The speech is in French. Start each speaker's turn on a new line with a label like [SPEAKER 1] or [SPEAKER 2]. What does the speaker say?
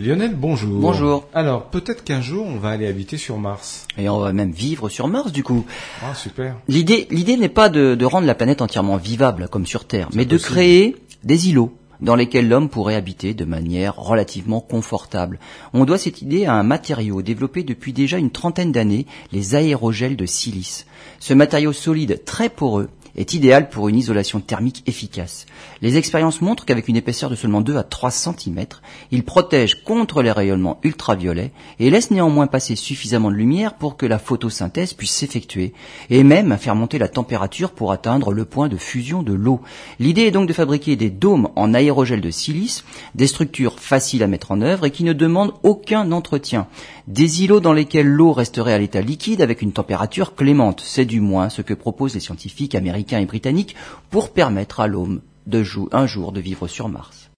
[SPEAKER 1] Lionel, bonjour.
[SPEAKER 2] Bonjour.
[SPEAKER 1] Alors, peut-être qu'un jour, on va aller habiter sur Mars.
[SPEAKER 2] Et on va même vivre sur Mars, du coup.
[SPEAKER 1] Ah, super.
[SPEAKER 2] L'idée, l'idée n'est pas de, de rendre la planète entièrement vivable, comme sur Terre, mais de créer des îlots dans lesquels l'homme pourrait habiter de manière relativement confortable. On doit cette idée à un matériau développé depuis déjà une trentaine d'années, les aérogels de silice. Ce matériau solide, très poreux, est idéal pour une isolation thermique efficace. Les expériences montrent qu'avec une épaisseur de seulement 2 à 3 cm, il protège contre les rayonnements ultraviolets et laisse néanmoins passer suffisamment de lumière pour que la photosynthèse puisse s'effectuer et même faire monter la température pour atteindre le point de fusion de l'eau. L'idée est donc de fabriquer des dômes en aérogel de silice, des structures faciles à mettre en œuvre et qui ne demandent aucun entretien. Des îlots dans lesquels l'eau resterait à l'état liquide avec une température clémente. C'est du moins ce que proposent les scientifiques et pour permettre à l'homme de un jour de vivre sur Mars.